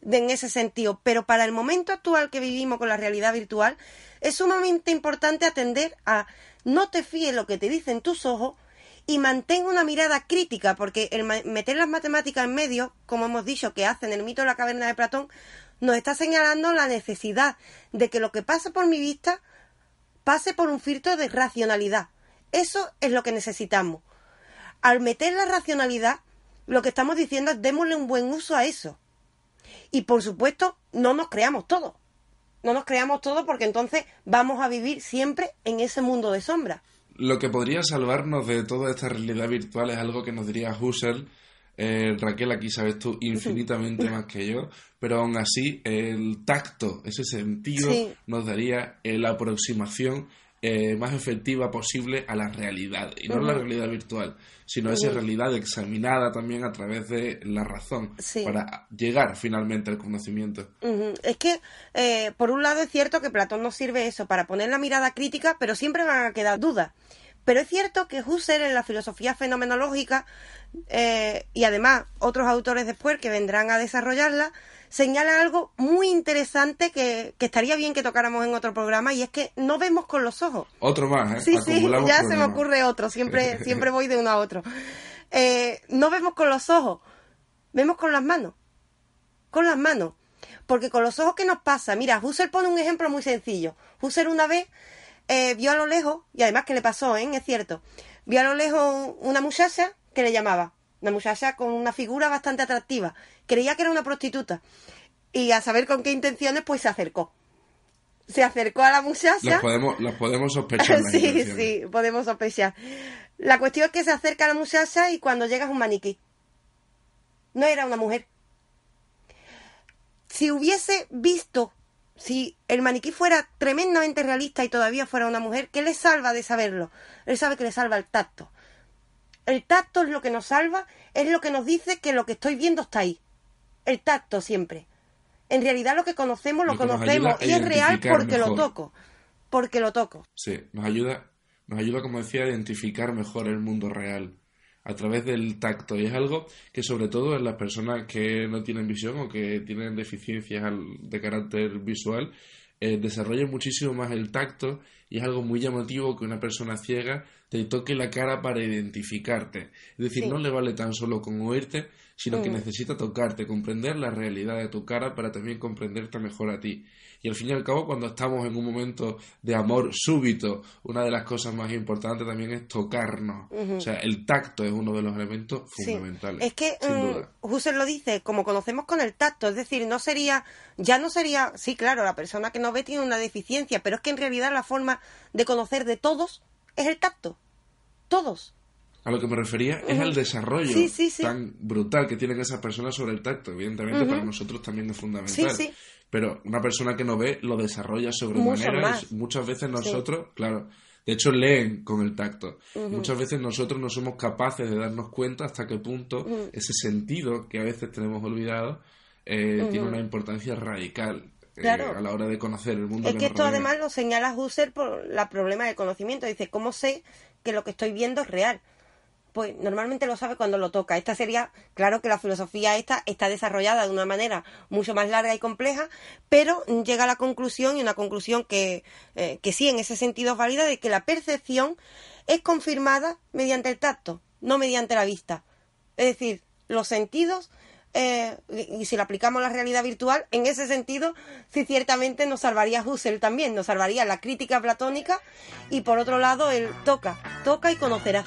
en ese sentido, pero para el momento actual que vivimos con la realidad virtual, es sumamente importante atender a no te fíes lo que te dicen tus ojos y mantén una mirada crítica, porque el meter las matemáticas en medio, como hemos dicho que hacen el mito de la caverna de Platón, nos está señalando la necesidad de que lo que pasa por mi vista pase por un filtro de racionalidad. Eso es lo que necesitamos. Al meter la racionalidad, lo que estamos diciendo es démosle un buen uso a eso. Y por supuesto, no nos creamos todo. No nos creamos todo porque entonces vamos a vivir siempre en ese mundo de sombra. Lo que podría salvarnos de toda esta realidad virtual es algo que nos diría Husserl. Eh, Raquel, aquí sabes tú infinitamente más que yo, pero aún así el tacto, ese sentido, Sí. nos daría eh, la aproximación eh, más efectiva posible a la realidad. Y no la realidad virtual, sino a esa realidad examinada también a través de la razón, para llegar finalmente al conocimiento. Es que, eh, por un lado, es cierto que Platón nos sirve eso, para poner la mirada crítica, pero siempre van a quedar dudas. Pero es cierto que Husserl en la filosofía fenomenológica eh, y además otros autores después que vendrán a desarrollarla, señala algo muy interesante que, estaría bien que tocáramos en otro programa y es que no vemos con los ojos. Otro más, ¿eh? Sí, sí, ya se me ocurre otro, siempre, siempre voy de uno a otro. Eh, no vemos con los ojos, vemos con las manos. Con las manos. Porque con los ojos, ¿qué nos pasa? Mira, Husserl pone un ejemplo muy sencillo. Husserl una vez eh, vio a lo lejos, y además que le pasó, ¿eh? es cierto, vio a lo lejos una muchacha que le llamaba. Una muchacha con una figura bastante atractiva. Creía que era una prostituta. Y a saber con qué intenciones, pues se acercó. Se acercó a la muchacha. Los podemos, los podemos sospechar. sí, sí, podemos sospechar. La cuestión es que se acerca a la muchacha y cuando llega es un maniquí. No era una mujer. Si hubiese visto, si el maniquí fuera tremendamente realista y todavía fuera una mujer, ¿qué le salva de saberlo? Él sabe que le salva el tacto. El tacto es lo que nos salva, es lo que nos dice que lo que estoy viendo está ahí. El tacto siempre. En realidad lo que conocemos lo, conocemos y es real porque lo toco. Porque lo toco. Sí, nos ayuda, nos ayuda, como decía, a identificar mejor el mundo real a través del tacto. Y es algo que sobre todo en las personas que no tienen visión o que tienen deficiencias de carácter visual, eh, desarrollan muchísimo más el tacto y es algo muy llamativo que una persona ciega te toque la cara para identificarte. Es decir, no le vale tan solo con oírte, sino que mm. necesita tocarte, comprender la realidad de tu cara para también comprenderte mejor a ti. Y al fin y al cabo, cuando estamos en un momento de amor súbito, una de las cosas más importantes también es tocarnos. O sea, el tacto es uno de los elementos fundamentales. Es que um, Husserl lo dice, como conocemos con el tacto, es decir, no sería, ya no sería, sí, claro, la persona que no ve tiene una deficiencia, pero es que en realidad la forma de conocer de todos es el tacto. Todos. A lo que me refería es al desarrollo tan brutal que tienen esas personas sobre el tacto. Evidentemente, para nosotros también es fundamental. Pero una persona que no ve lo desarrolla sobremanera. Muchas veces nosotros, claro, de hecho leen con el tacto. Muchas veces nosotros no somos capaces de darnos cuenta hasta qué punto ese sentido que a veces tenemos olvidado eh, tiene una importancia radical. Eh, a la hora de conocer el mundo. Es que, esto además lo señala Husserl por la problema del conocimiento. Dice, ¿cómo sé que lo que estoy viendo es real? Pues normalmente lo sabe cuando lo toca. Esta sería, claro que la filosofía esta está desarrollada de una manera mucho más larga y compleja, pero llega a la conclusión, y una conclusión que, eh, que sí, en ese sentido es válida, de que la percepción es confirmada mediante el tacto, no mediante la vista. Es decir, los sentidos eh, y si lo aplicamos a la realidad virtual, en ese sentido, sí ciertamente nos salvaría Husserl también, nos salvaría la crítica platónica y por otro lado el toca, toca y conocerás.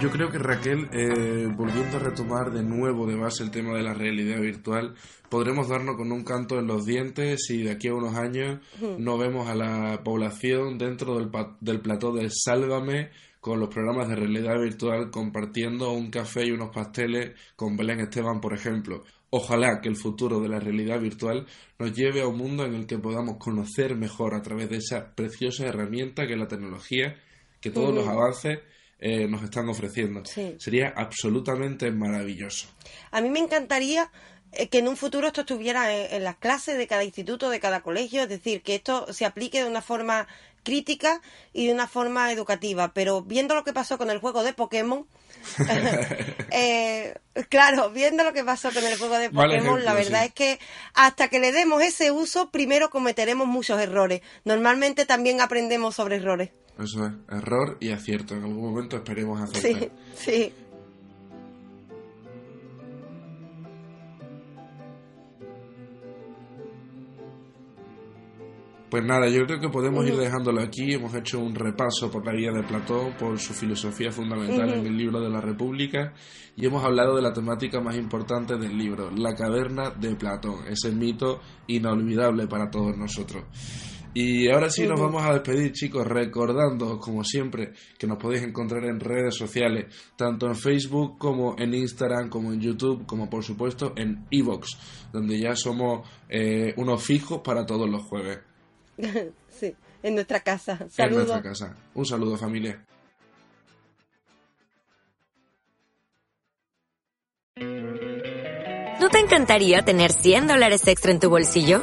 Yo creo que Raquel, eh, volviendo a retomar de nuevo de base el tema de la realidad virtual, podremos darnos con un canto en los dientes si de aquí a unos años no vemos a la población dentro del, del plató de Sálvame con los programas de realidad virtual compartiendo un café y unos pasteles con Belén Esteban, por ejemplo. Ojalá que el futuro de la realidad virtual nos lleve a un mundo en el que podamos conocer mejor a través de esa preciosa herramienta que es la tecnología, que todos los avances eh, nos están ofreciendo. Sería absolutamente maravilloso. A mí me encantaría eh, que en un futuro esto estuviera en, las clases de cada instituto, de cada colegio, es decir, que esto se aplique de una forma crítica y de una forma educativa. Pero viendo lo que pasó con el juego de Pokémon, eh, claro, viendo lo que pasó con el juego de Pokémon, la verdad es que hasta que le demos ese uso, primero cometeremos muchos errores. Normalmente también aprendemos sobre errores. Eso es, error y acierto. En algún momento esperemos acertar. Sí, sí. Pues nada, yo creo que podemos ir dejándolo aquí. Hemos hecho un repaso por la vida de Platón, por su filosofía fundamental en el libro de la República y hemos hablado de la temática más importante del libro, la caverna de Platón, ese mito inolvidable para todos nosotros. Y ahora sí nos vamos a despedir, chicos, recordando, como siempre, que nos podéis encontrar en redes sociales, tanto en Facebook como en Instagram, como en YouTube, como por supuesto en Evox, donde ya somos eh, unos fijos para todos los jueves. sí, en nuestra casa. En nuestra casa. Un saludo, familia. ¿No te encantaría tener 100 dólares extra en tu bolsillo?